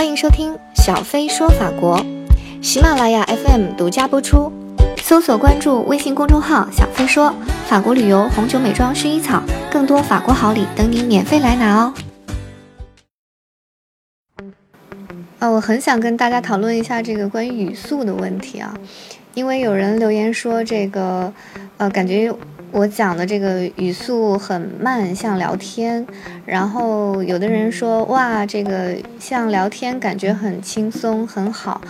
欢迎收听小飞说法国，喜马拉雅 FM 独家播出。搜索关注微信公众号“小飞说法国旅游、红酒、美妆、薰衣草”，更多法国好礼等你免费来拿哦！啊，我很想跟大家讨论一下这个关于语速的问题啊，因为有人留言说这个，呃，感觉。我讲的这个语速很慢，像聊天。然后有的人说，哇，这个像聊天，感觉很轻松，很好。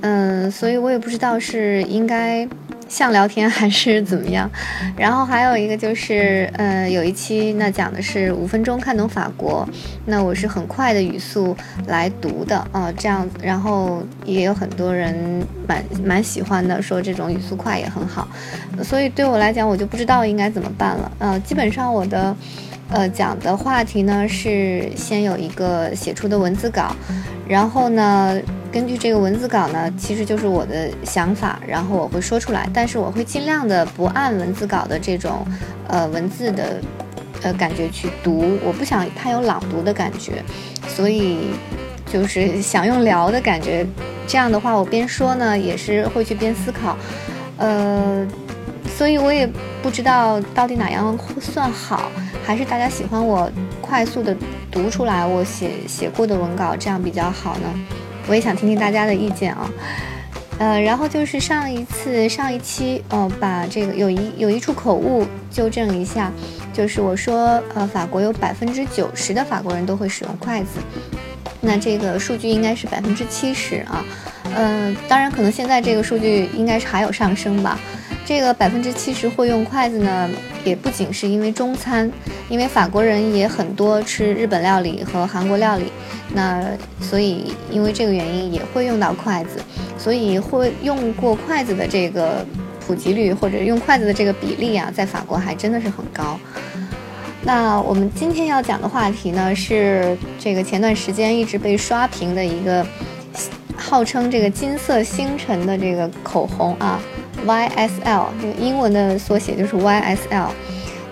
嗯，所以我也不知道是应该。像聊天还是怎么样？然后还有一个就是，呃，有一期那讲的是五分钟看懂法国，那我是很快的语速来读的啊，这样，然后也有很多人蛮蛮喜欢的，说这种语速快也很好，所以对我来讲，我就不知道应该怎么办了。呃，基本上我的，呃，讲的话题呢是先有一个写出的文字稿，然后呢。根据这个文字稿呢，其实就是我的想法，然后我会说出来，但是我会尽量的不按文字稿的这种，呃，文字的，呃，感觉去读，我不想它有朗读的感觉，所以就是想用聊的感觉，这样的话我边说呢也是会去边思考，呃，所以我也不知道到底哪样算好，还是大家喜欢我快速的读出来我写写过的文稿，这样比较好呢？我也想听听大家的意见啊，呃，然后就是上一次上一期哦，把这个有一有一处口误纠正一下，就是我说呃，法国有百分之九十的法国人都会使用筷子，那这个数据应该是百分之七十啊，呃，当然可能现在这个数据应该是还有上升吧。这个百分之七十会用筷子呢，也不仅是因为中餐，因为法国人也很多吃日本料理和韩国料理，那所以因为这个原因也会用到筷子，所以会用过筷子的这个普及率或者用筷子的这个比例啊，在法国还真的是很高。那我们今天要讲的话题呢，是这个前段时间一直被刷屏的一个号称这个金色星辰的这个口红啊。YSL 这个英文的缩写就是 YSL，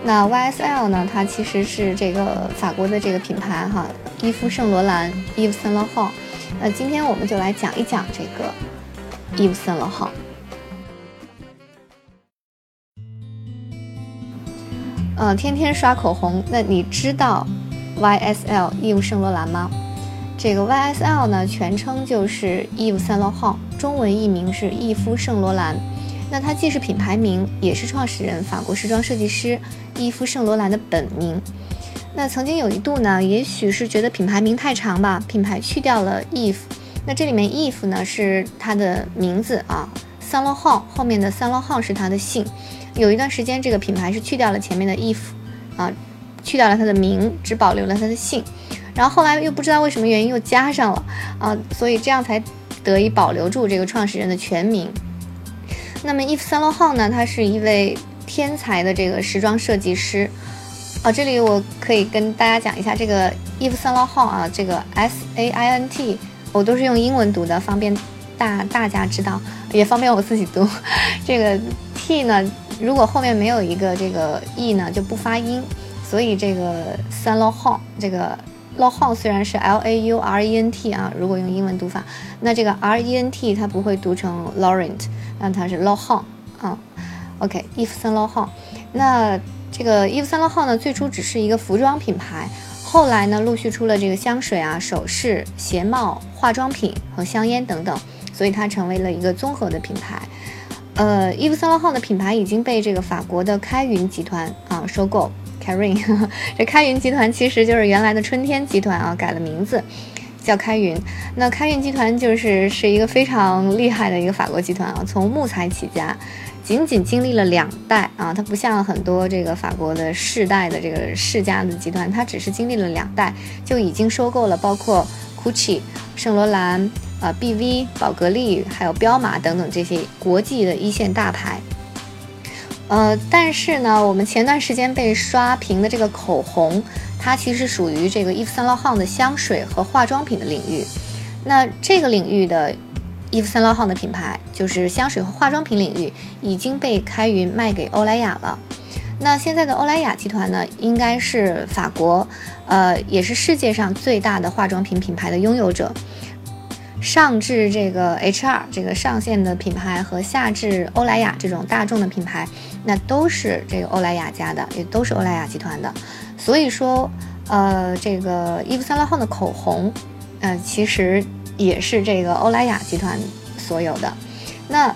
那 YSL 呢？它其实是这个法国的这个品牌哈，伊夫圣罗兰 Yves Saint Laurent。那今天我们就来讲一讲这个 Yves Saint Laurent。呃，天天刷口红，那你知道 YSL 伊夫圣罗兰吗？这个 YSL 呢，全称就是 Yves Saint Laurent，中文译名是伊夫圣罗兰。那它既是品牌名，也是创始人法国时装设计师伊夫圣罗兰的本名。那曾经有一度呢，也许是觉得品牌名太长吧，品牌去掉了 Eve。那这里面 Eve 呢是他的名字啊，Saint Laurent 后面的 Saint Laurent 是他的姓。有一段时间，这个品牌是去掉了前面的 Eve，啊，去掉了他的名，只保留了他的姓。然后后来又不知道为什么原因又加上了啊，所以这样才得以保留住这个创始人的全名。那么伊夫三罗号呢？他是一位天才的这个时装设计师。哦，这里我可以跟大家讲一下这个伊夫三罗号啊，这个 S A I N T，我都是用英文读的，方便大大家知道，也方便我自己读。这个 T 呢，如果后面没有一个这个 E 呢，就不发音。所以这个三罗号这个。劳号虽然是 L A U R E N T 啊，如果用英文读法，那这个 R E N T 它不会读成 Laurent，那它是 Laurent 啊。OK，Yves Saint Laurent。那这个 Yves Saint Laurent 呢，最初只是一个服装品牌，后来呢，陆续出了这个香水啊、首饰、鞋帽、化妆品和香烟等等，所以它成为了一个综合的品牌。呃，Yves Saint Laurent 的品牌已经被这个法国的开云集团啊收购。凯瑞，这开云集团其实就是原来的春天集团啊，改了名字叫开云。那开云集团就是是一个非常厉害的一个法国集团啊，从木材起家，仅仅经历了两代啊，它不像很多这个法国的世代的这个世家的集团，它只是经历了两代就已经收购了包括 GUCCI、圣罗兰、啊 BV、宝格丽还有彪马等等这些国际的一线大牌。呃，但是呢，我们前段时间被刷屏的这个口红，它其实属于这个伊夫三罗汉的香水和化妆品的领域。那这个领域的伊夫三罗汉的品牌，就是香水和化妆品领域，已经被开云卖给欧莱雅了。那现在的欧莱雅集团呢，应该是法国，呃，也是世界上最大的化妆品品牌的拥有者。上至这个 HR 这个上线的品牌和下至欧莱雅这种大众的品牌，那都是这个欧莱雅家的，也都是欧莱雅集团的。所以说，呃，这个伊夫萨罗汉的口红，呃，其实也是这个欧莱雅集团所有的。那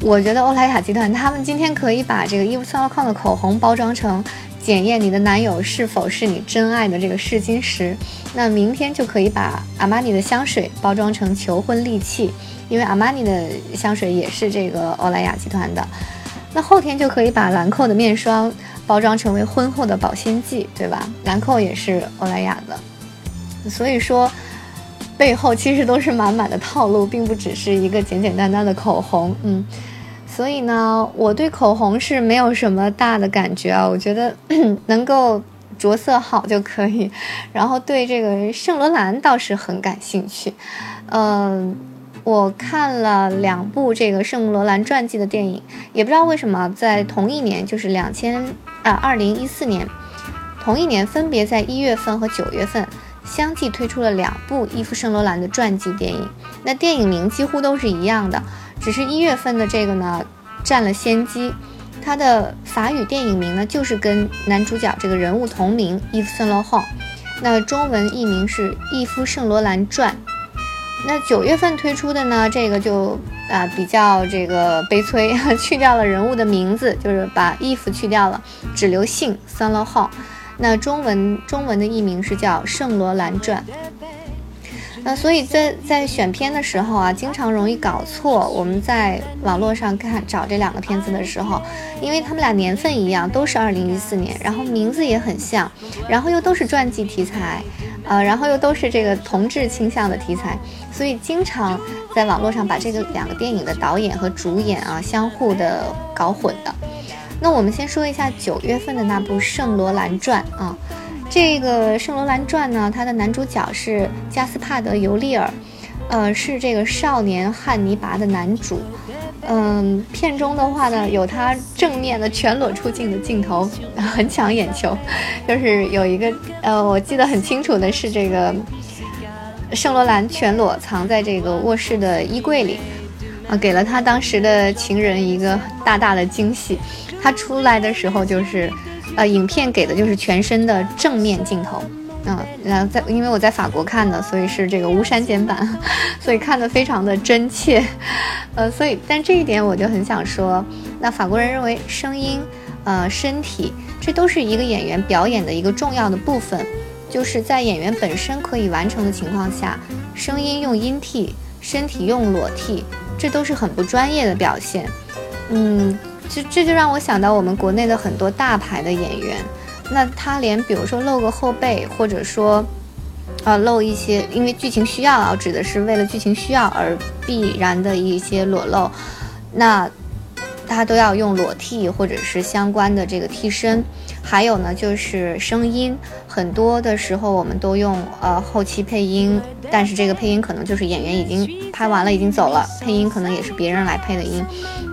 我觉得欧莱雅集团他们今天可以把这个伊夫萨罗康的口红包装成。检验你的男友是否是你真爱的这个试金石，那明天就可以把阿玛尼的香水包装成求婚利器，因为阿玛尼的香水也是这个欧莱雅集团的。那后天就可以把兰蔻的面霜包装成为婚后的保鲜剂，对吧？兰蔻也是欧莱雅的，所以说背后其实都是满满的套路，并不只是一个简简单单的口红，嗯。所以呢，我对口红是没有什么大的感觉啊，我觉得 能够着色好就可以。然后对这个圣罗兰倒是很感兴趣，嗯，我看了两部这个圣罗兰传记的电影，也不知道为什么在同一年，就是两千啊二零一四年，同一年分别在一月份和九月份相继推出了两部伊夫圣罗兰的传记电影，那电影名几乎都是一样的。只是一月份的这个呢，占了先机。它的法语电影名呢，就是跟男主角这个人物同名，伊夫圣罗兰。那中文译名是《伊夫圣罗兰传》。那九月份推出的呢，这个就啊比较这个悲催，去掉了人物的名字，就是把伊夫去掉了，只留姓圣罗兰。那中文中文的译名是叫《圣罗兰传》。那所以在在选片的时候啊，经常容易搞错。我们在网络上看找这两个片子的时候，因为他们俩年份一样，都是二零一四年，然后名字也很像，然后又都是传记题材，呃，然后又都是这个同志倾向的题材，所以经常在网络上把这个两个电影的导演和主演啊相互的搞混的。那我们先说一下九月份的那部《圣罗兰传》啊。这个《圣罗兰传》呢，它的男主角是加斯帕德·尤利尔，呃，是这个少年汉尼拔的男主。嗯，片中的话呢，有他正面的全裸出镜的镜头，很抢眼球。就是有一个，呃，我记得很清楚的是，这个圣罗兰全裸藏在这个卧室的衣柜里，啊，给了他当时的情人一个大大的惊喜。他出来的时候就是。呃，影片给的就是全身的正面镜头，嗯，然后在因为我在法国看的，所以是这个无删减版，所以看的非常的真切，呃，所以但这一点我就很想说，那法国人认为声音，呃，身体，这都是一个演员表演的一个重要的部分，就是在演员本身可以完成的情况下，声音用音替，身体用裸替，这都是很不专业的表现，嗯。这这就让我想到我们国内的很多大牌的演员，那他连比如说露个后背，或者说，呃，露一些因为剧情需要啊，指的是为了剧情需要而必然的一些裸露，那他都要用裸替或者是相关的这个替身。还有呢，就是声音，很多的时候我们都用呃后期配音，但是这个配音可能就是演员已经拍完了，已经走了，配音可能也是别人来配的音。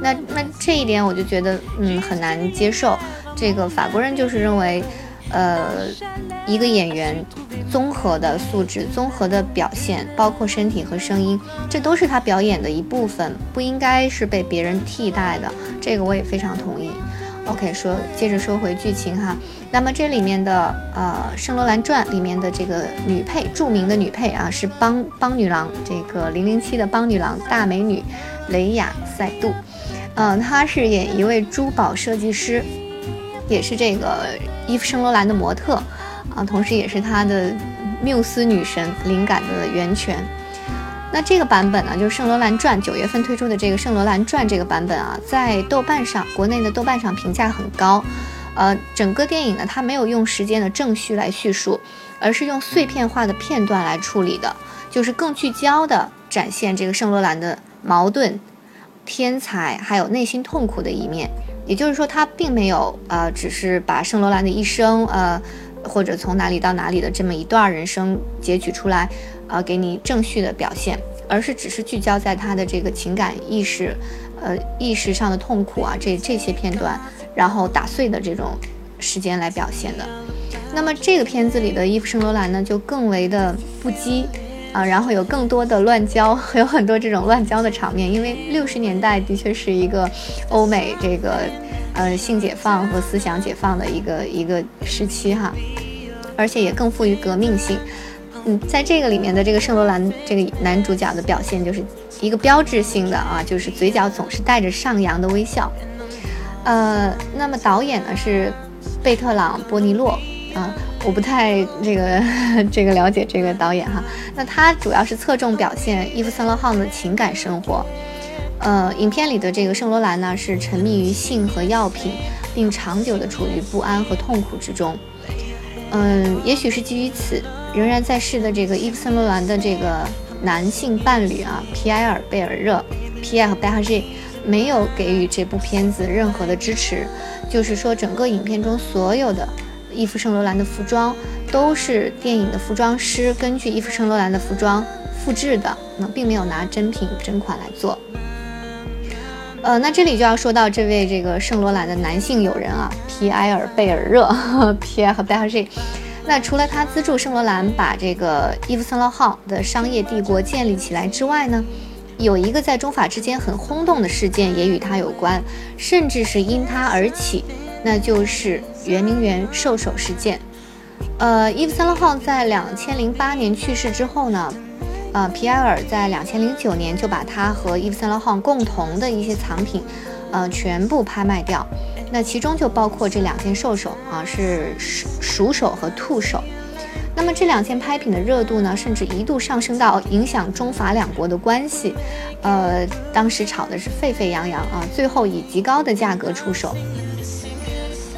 那那这一点我就觉得嗯很难接受。这个法国人就是认为，呃，一个演员综合的素质、综合的表现，包括身体和声音，这都是他表演的一部分，不应该是被别人替代的。这个我也非常同意。OK，说接着说回剧情哈，那么这里面的呃《圣罗兰传》里面的这个女配，著名的女配啊是邦邦女郎，这个零零七的邦女郎大美女雷雅塞杜，嗯，她是演一位珠宝设计师，也是这个伊夫圣罗兰的模特啊，同时也是她的缪斯女神灵感的源泉。那这个版本呢，就是《圣罗兰传》九月份推出的这个《圣罗兰传》这个版本啊，在豆瓣上，国内的豆瓣上评价很高。呃，整个电影呢，它没有用时间的正序来叙述，而是用碎片化的片段来处理的，就是更聚焦的展现这个圣罗兰的矛盾、天才还有内心痛苦的一面。也就是说，它并没有呃，只是把圣罗兰的一生，呃，或者从哪里到哪里的这么一段人生截取出来。呃，给你正序的表现，而是只是聚焦在他的这个情感意识，呃，意识上的痛苦啊，这这些片段，然后打碎的这种时间来表现的。那么这个片子里的伊夫圣罗兰呢，就更为的不羁，啊，然后有更多的乱交，有很多这种乱交的场面，因为六十年代的确是一个欧美这个呃性解放和思想解放的一个一个时期哈，而且也更富于革命性。嗯，在这个里面的这个圣罗兰这个男主角的表现就是一个标志性的啊，就是嘴角总是带着上扬的微笑。呃，那么导演呢是贝特朗·波尼洛啊，我不太这个 这个了解这个导演哈。那他主要是侧重表现伊夫·圣罗朗的情感生活。呃，影片里的这个圣罗兰呢是沉迷于性和药品，并长久的处于不安和痛苦之中。嗯，也许是基于此。仍然在世的这个伊夫·圣罗兰的这个男性伴侣啊，皮埃尔·贝尔热 （Pierre Bergé） 没有给予这部片子任何的支持，就是说，整个影片中所有的伊夫·圣罗兰的服装都是电影的服装师根据伊夫·圣罗兰的服装复制的，那并没有拿真品真款来做。呃，那这里就要说到这位这个圣罗兰的男性友人啊，皮埃尔·贝尔热 （Pierre Bergé）。那除了他资助圣罗兰把这个伊夫·圣罗朗的商业帝国建立起来之外呢，有一个在中法之间很轰动的事件也与他有关，甚至是因他而起，那就是圆明园兽首事件。呃，伊夫·圣罗朗在两千零八年去世之后呢，呃，皮埃尔在两千零九年就把他和伊夫·圣罗朗共同的一些藏品，呃，全部拍卖掉。那其中就包括这两件兽首啊，是鼠鼠首和兔首。那么这两件拍品的热度呢，甚至一度上升到影响中法两国的关系，呃，当时炒的是沸沸扬扬啊，最后以极高的价格出手。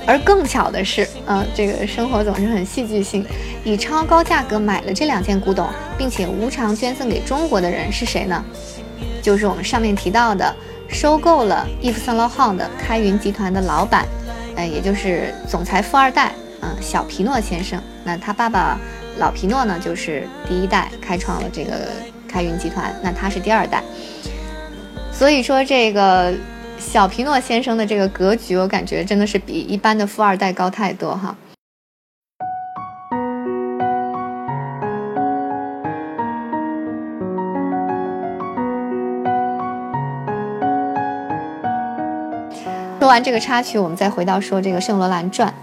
而更巧的是，啊，这个生活总是很戏剧性，以超高价格买了这两件古董，并且无偿捐赠给中国的人是谁呢？就是我们上面提到的。收购了伊夫·圣罗朗的开云集团的老板，呃，也就是总裁富二代，嗯，小皮诺先生。那他爸爸老皮诺呢，就是第一代开创了这个开云集团，那他是第二代。所以说，这个小皮诺先生的这个格局，我感觉真的是比一般的富二代高太多哈。说完这个插曲，我们再回到说这个《圣罗兰传》。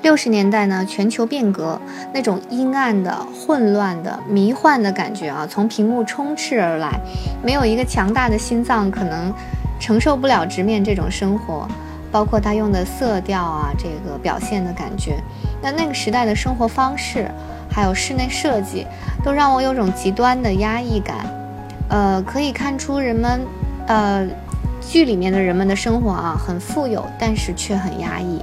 六十年代呢，全球变革，那种阴暗的、混乱的、迷幻的感觉啊，从屏幕充斥而来。没有一个强大的心脏可能承受不了直面这种生活，包括他用的色调啊，这个表现的感觉。那那个时代的生活方式，还有室内设计，都让我有种极端的压抑感。呃，可以看出人们，呃。剧里面的人们的生活啊，很富有，但是却很压抑。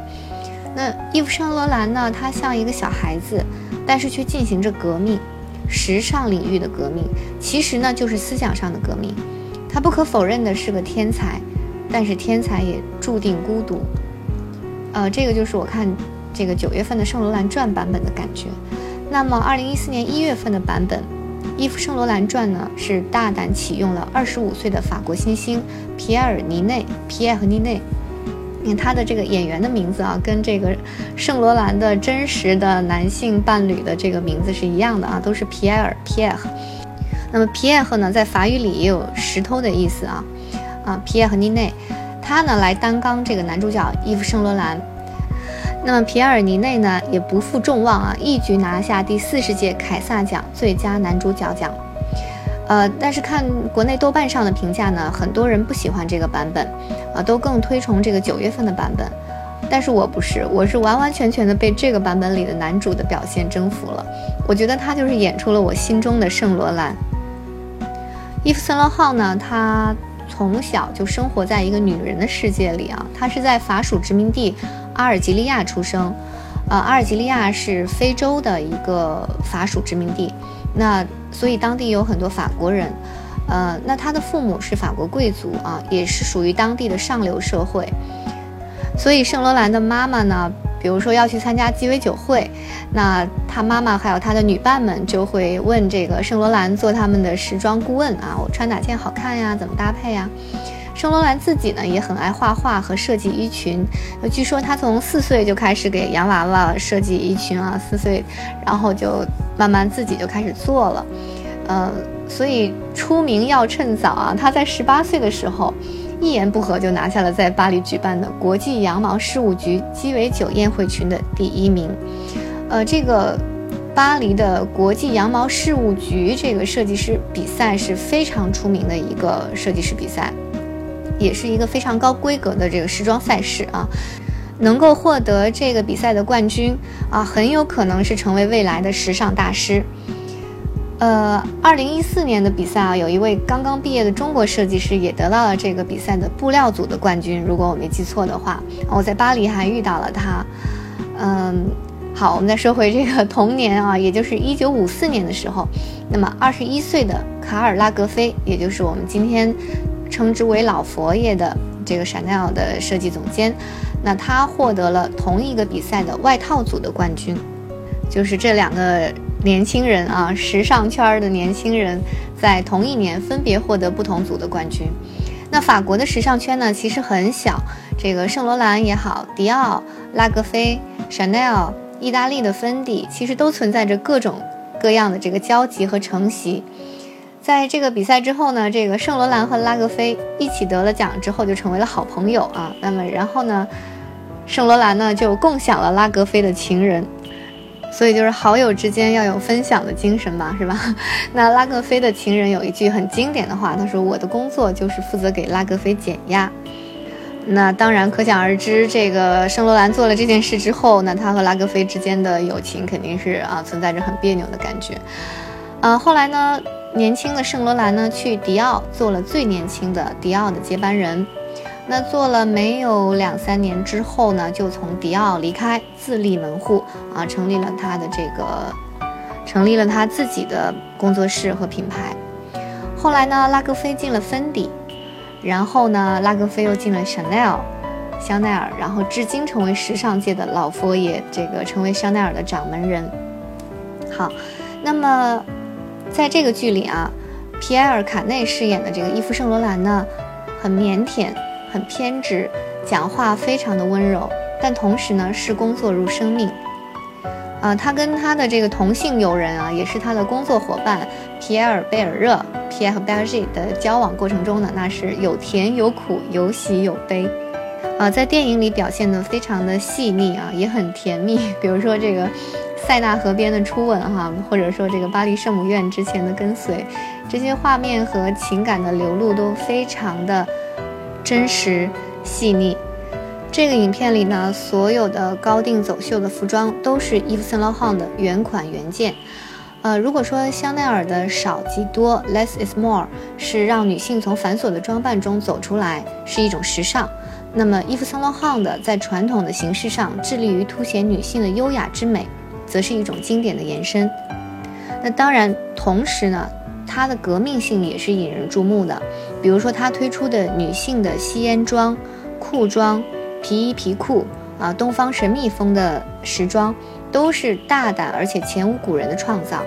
那伊夫·圣罗兰呢？他像一个小孩子，但是却进行着革命，时尚领域的革命，其实呢就是思想上的革命。他不可否认的是个天才，但是天才也注定孤独。呃，这个就是我看这个九月份的《圣罗兰传》版本的感觉。那么，二零一四年一月份的版本。《伊夫·圣罗兰传》呢，是大胆启用了二十五岁的法国新星皮埃尔·尼内，皮埃和尼内。你看他的这个演员的名字啊，跟这个圣罗兰的真实的男性伴侣的这个名字是一样的啊，都是皮埃尔·皮埃和。那么皮埃赫呢，在法语里也有石头的意思啊，啊，皮埃和尼内，他呢来担纲这个男主角伊夫·圣罗兰。那么皮埃尔·尼内呢也不负众望啊，一举拿下第四十届凯撒奖最佳男主角奖。呃，但是看国内豆瓣上的评价呢，很多人不喜欢这个版本，啊，都更推崇这个九月份的版本。但是我不是，我是完完全全的被这个版本里的男主的表现征服了。我觉得他就是演出了我心中的圣罗兰。伊夫·森罗浩呢，他从小就生活在一个女人的世界里啊，他是在法属殖民地。阿尔及利亚出生，呃，阿尔及利亚是非洲的一个法属殖民地，那所以当地有很多法国人，呃，那他的父母是法国贵族啊，也是属于当地的上流社会，所以圣罗兰的妈妈呢，比如说要去参加鸡尾酒会，那他妈妈还有他的女伴们就会问这个圣罗兰做他们的时装顾问啊，我穿哪件好看呀？怎么搭配呀？圣罗兰自己呢也很爱画画和设计衣裙，据说他从四岁就开始给洋娃娃设计衣裙啊，四岁，然后就慢慢自己就开始做了。呃，所以出名要趁早啊。他在十八岁的时候，一言不合就拿下了在巴黎举办的国际羊毛事务局鸡尾酒宴会群的第一名。呃，这个巴黎的国际羊毛事务局这个设计师比赛是非常出名的一个设计师比赛，也是一个非常高规格的这个时装赛事啊。能够获得这个比赛的冠军啊，很有可能是成为未来的时尚大师。呃，二零一四年的比赛啊，有一位刚刚毕业的中国设计师也得到了这个比赛的布料组的冠军。如果我没记错的话，我在巴黎还遇到了他。嗯，好，我们再说回这个童年啊，也就是一九五四年的时候，那么二十一岁的卡尔拉格菲，也就是我们今天称之为老佛爷的这个 Chanel 的设计总监。那他获得了同一个比赛的外套组的冠军，就是这两个年轻人啊，时尚圈的年轻人在同一年分别获得不同组的冠军。那法国的时尚圈呢，其实很小，这个圣罗兰也好，迪奥、拉格菲、Chanel、意大利的芬迪，其实都存在着各种各样的这个交集和承袭。在这个比赛之后呢，这个圣罗兰和拉格菲一起得了奖之后，就成为了好朋友啊。那么然后呢，圣罗兰呢就共享了拉格菲的情人，所以就是好友之间要有分享的精神嘛，是吧？那拉格菲的情人有一句很经典的话，他说：“我的工作就是负责给拉格菲减压。”那当然可想而知，这个圣罗兰做了这件事之后，那他和拉格菲之间的友情肯定是啊存在着很别扭的感觉。呃，后来呢？年轻的圣罗兰呢，去迪奥做了最年轻的迪奥的接班人。那做了没有两三年之后呢，就从迪奥离开，自立门户啊，成立了他的这个，成立了他自己的工作室和品牌。后来呢，拉格菲进了芬迪，然后呢，拉格菲又进了 Chanel，香奈儿，然后至今成为时尚界的老佛爷，这个成为香奈儿的掌门人。好，那么。在这个剧里啊，皮埃尔·卡内饰演的这个伊夫·圣罗兰呢，很腼腆，很偏执，讲话非常的温柔，但同时呢，视工作如生命。啊，他跟他的这个同性友人啊，也是他的工作伙伴皮埃尔·贝尔热皮埃尔·贝尔热的交往过程中呢，那是有甜有苦，有喜有悲。啊，在电影里表现的非常的细腻啊，也很甜蜜。比如说这个。塞纳河边的初吻，哈，或者说这个巴黎圣母院之前的跟随，这些画面和情感的流露都非常的真实细腻。这个影片里呢，所有的高定走秀的服装都是伊夫圣罗汉的原款原件。呃，如果说香奈儿的少即多 （less is more） 是让女性从繁琐的装扮中走出来，是一种时尚，那么伊夫圣罗汉的在传统的形式上致力于凸显女性的优雅之美。则是一种经典的延伸。那当然，同时呢，它的革命性也是引人注目的。比如说，它推出的女性的吸烟装、裤装、皮衣皮裤啊，东方神秘风的时装，都是大胆而且前无古人的创造。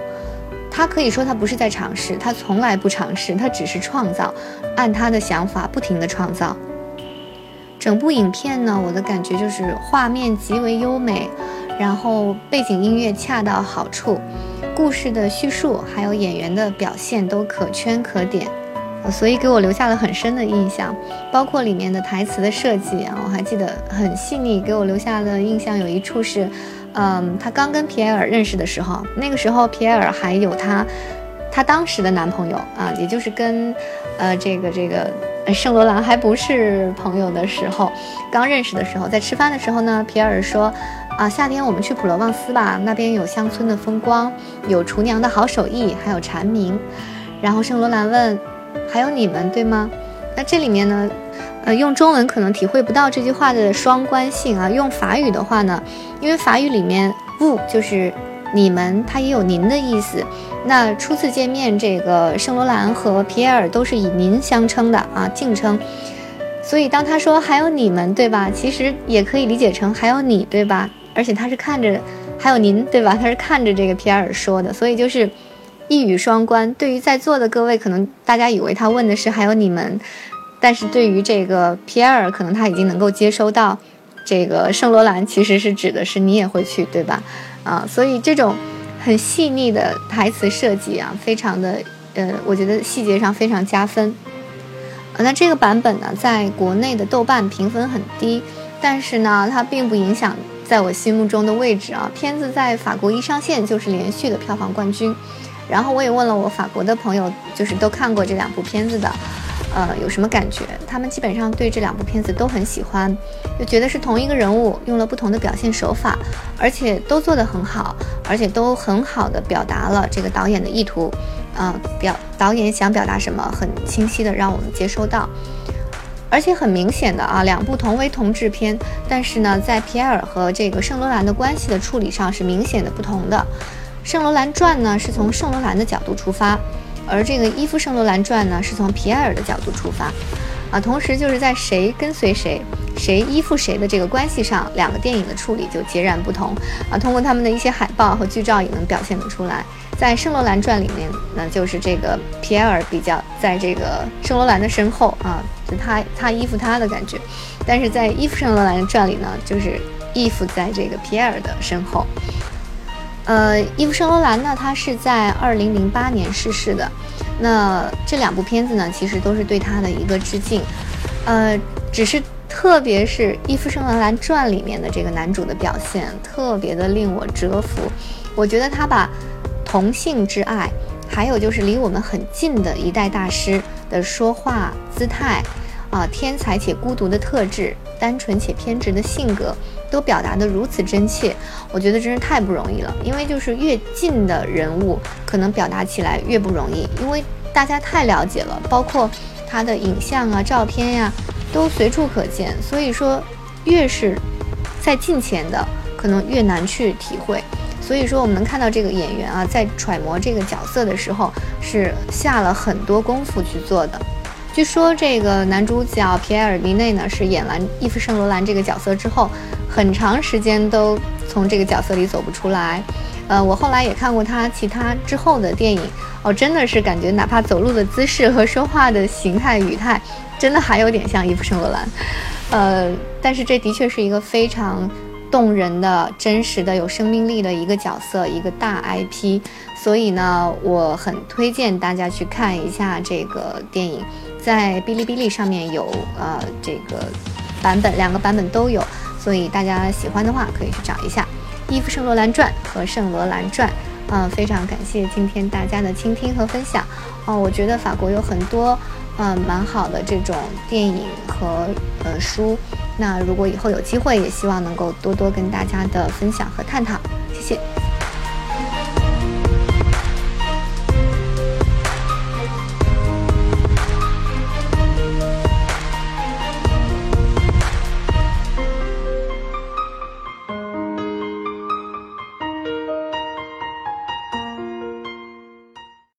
他可以说，他不是在尝试，他从来不尝试，他只是创造，按他的想法不停的创造。整部影片呢，我的感觉就是画面极为优美。然后背景音乐恰到好处，故事的叙述还有演员的表现都可圈可点，所以给我留下了很深的印象。包括里面的台词的设计啊，我还记得很细腻。给我留下的印象有一处是，嗯，他刚跟皮埃尔认识的时候，那个时候皮埃尔还有他，他当时的男朋友啊，也就是跟，呃，这个这个圣罗兰还不是朋友的时候，刚认识的时候，在吃饭的时候呢，皮埃尔说。啊，夏天我们去普罗旺斯吧，那边有乡村的风光，有厨娘的好手艺，还有蝉鸣。然后圣罗兰问：“还有你们，对吗？”那这里面呢，呃，用中文可能体会不到这句话的双关性啊。用法语的话呢，因为法语里面 v 就是你们，它也有您的意思。那初次见面，这个圣罗兰和皮埃尔都是以您相称的啊，敬称。所以当他说“还有你们，对吧？”其实也可以理解成“还有你，对吧？”而且他是看着，还有您对吧？他是看着这个皮埃尔说的，所以就是一语双关。对于在座的各位，可能大家以为他问的是还有你们，但是对于这个皮埃尔，可能他已经能够接收到，这个圣罗兰其实是指的是你也会去对吧？啊，所以这种很细腻的台词设计啊，非常的呃，我觉得细节上非常加分。呃，那这个版本呢，在国内的豆瓣评分很低，但是呢，它并不影响在我心目中的位置啊。片子在法国一上线就是连续的票房冠军。然后我也问了我法国的朋友，就是都看过这两部片子的。呃，有什么感觉？他们基本上对这两部片子都很喜欢，就觉得是同一个人物用了不同的表现手法，而且都做得很好，而且都很好的表达了这个导演的意图。嗯，表导演想表达什么，很清晰的让我们接收到。而且很明显的啊，两部同为同制片，但是呢，在皮埃尔和这个圣罗兰的关系的处理上是明显的不同的。《圣罗兰传》呢，是从圣罗兰的角度出发。而这个《伊夫圣罗兰传》呢，是从皮埃尔的角度出发，啊，同时就是在谁跟随谁、谁依附谁的这个关系上，两个电影的处理就截然不同，啊，通过他们的一些海报和剧照也能表现得出来。在《圣罗兰传》里面，那就是这个皮埃尔比较在这个圣罗兰的身后啊，就他他依附他的感觉；但是在《伊夫圣罗兰传》里呢，就是依附在这个皮埃尔的身后。呃，伊夫·圣罗兰呢，他是在二零零八年逝世的。那这两部片子呢，其实都是对他的一个致敬。呃，只是特别是《伊夫·圣罗兰传》里面的这个男主的表现，特别的令我折服。我觉得他把同性之爱，还有就是离我们很近的一代大师的说话姿态，啊，天才且孤独的特质，单纯且偏执的性格。都表达得如此真切，我觉得真是太不容易了。因为就是越近的人物，可能表达起来越不容易，因为大家太了解了，包括他的影像啊、照片呀，都随处可见。所以说，越是在近前的，可能越难去体会。所以说，我们能看到这个演员啊，在揣摩这个角色的时候，是下了很多功夫去做的。据说这个男主角皮埃尔·尼内呢，是演完伊夫·圣罗兰这个角色之后，很长时间都从这个角色里走不出来。呃，我后来也看过他其他之后的电影，哦，真的是感觉哪怕走路的姿势和说话的形态语态，真的还有点像伊夫·圣罗兰。呃，但是这的确是一个非常动人的、真实的、有生命力的一个角色，一个大 IP。所以呢，我很推荐大家去看一下这个电影。在哔哩哔哩上面有呃这个版本，两个版本都有，所以大家喜欢的话可以去找一下《伊夫圣罗兰传》和《圣罗兰传》。嗯，非常感谢今天大家的倾听和分享。哦，我觉得法国有很多嗯蛮好的这种电影和呃书。那如果以后有机会，也希望能够多多跟大家的分享和探讨。谢谢。